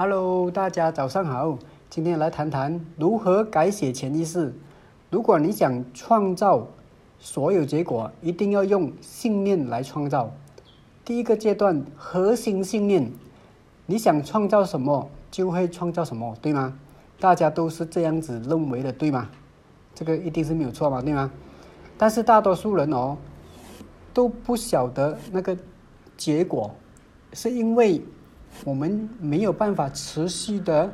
Hello，大家早上好。今天来谈谈如何改写潜意识。如果你想创造所有结果，一定要用信念来创造。第一个阶段，核心信念。你想创造什么，就会创造什么，对吗？大家都是这样子认为的，对吗？这个一定是没有错嘛，对吗？但是大多数人哦，都不晓得那个结果，是因为。我们没有办法持续的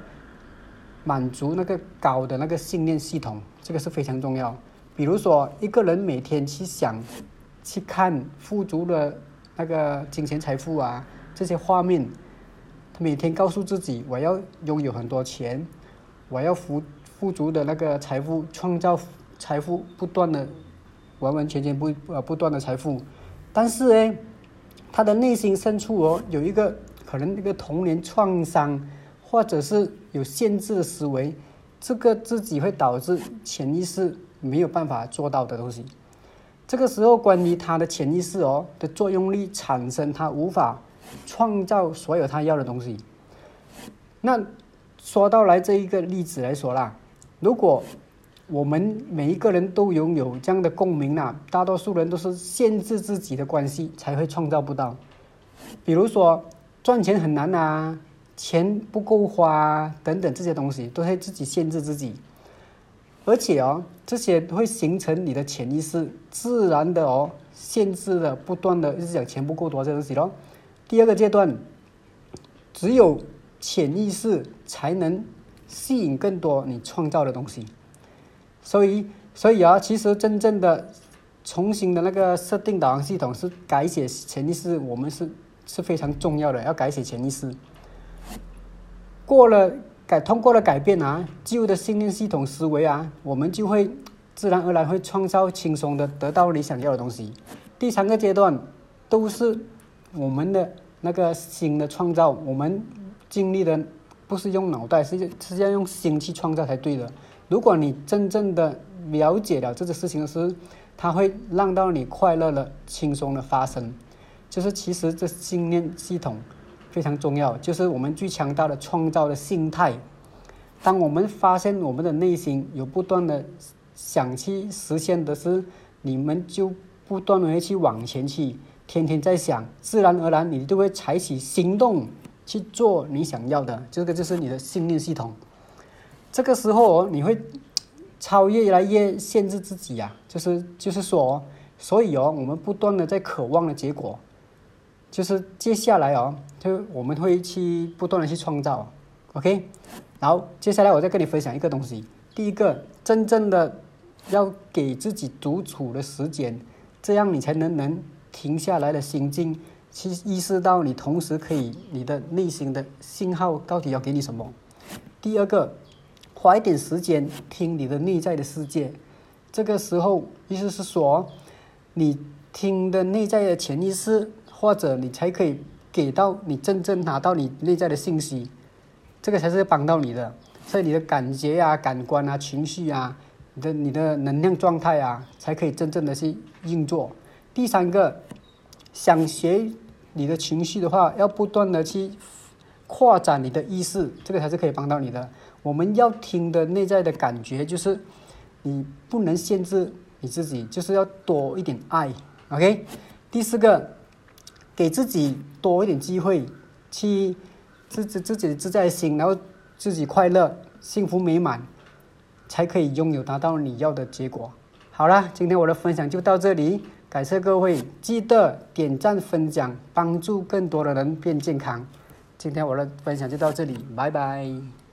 满足那个高的那个信念系统，这个是非常重要。比如说，一个人每天去想、去看富足的那个金钱财富啊，这些画面，他每天告诉自己：我要拥有很多钱，我要富富足的那个财富，创造财富，不断的、完完全全不呃不断的财富。但是呢，他的内心深处哦，有一个。可能那个童年创伤，或者是有限制的思维，这个自己会导致潜意识没有办法做到的东西。这个时候，关于他的潜意识哦的作用力产生，他无法创造所有他要的东西。那说到来这一个例子来说啦，如果我们每一个人都拥有这样的共鸣呐，大多数人都是限制自己的关系才会创造不到。比如说。赚钱很难呐，钱不够花等等这些东西，都会自己限制自己，而且哦，这些会形成你的潜意识，自然的哦，限制的不断的，就是讲钱不够多这东西咯。第二个阶段，只有潜意识才能吸引更多你创造的东西，所以，所以啊，其实真正的重新的那个设定导航系统是改写潜意识，我们是。是非常重要的，要改写潜意识。过了改，通过了改变啊，旧的信念系统思维啊，我们就会自然而然会创造轻松的得到你想要的东西。第三个阶段都是我们的那个新的创造，我们经历的不是用脑袋，是是要用心去创造才对的。如果你真正的了解了这个事情的时，它会让到你快乐的、轻松的发生。就是其实这信念系统非常重要，就是我们最强大的创造的心态。当我们发现我们的内心有不断的想去实现的是，你们就不断的去往前去，天天在想，自然而然你就会采取行动去做你想要的。这个就是你的信念系统。这个时候哦，你会超越越来越限制自己呀，就是就是说，所以哦，我们不断的在渴望的结果。就是接下来哦，就我们会去不断的去创造，OK，然后接下来我再跟你分享一个东西。第一个，真正的要给自己独处的时间，这样你才能能停下来的心境，去意识到你同时可以你的内心的信号到底要给你什么。第二个，花一点时间听你的内在的世界，这个时候意思是说，你听的内在的潜意识。或者你才可以给到你真正拿到你内在的信息，这个才是帮到你的，所以你的感觉啊、感官啊、情绪啊、你的你的能量状态啊，才可以真正的去运作。第三个，想学你的情绪的话，要不断的去扩展你的意识，这个才是可以帮到你的。我们要听的内在的感觉就是，你不能限制你自己，就是要多一点爱。OK，第四个。给自己多一点机会，去自自自己自在心，然后自己快乐、幸福美满，才可以拥有达到你要的结果。好了，今天我的分享就到这里，感谢各位，记得点赞分享，帮助更多的人变健康。今天我的分享就到这里，拜拜。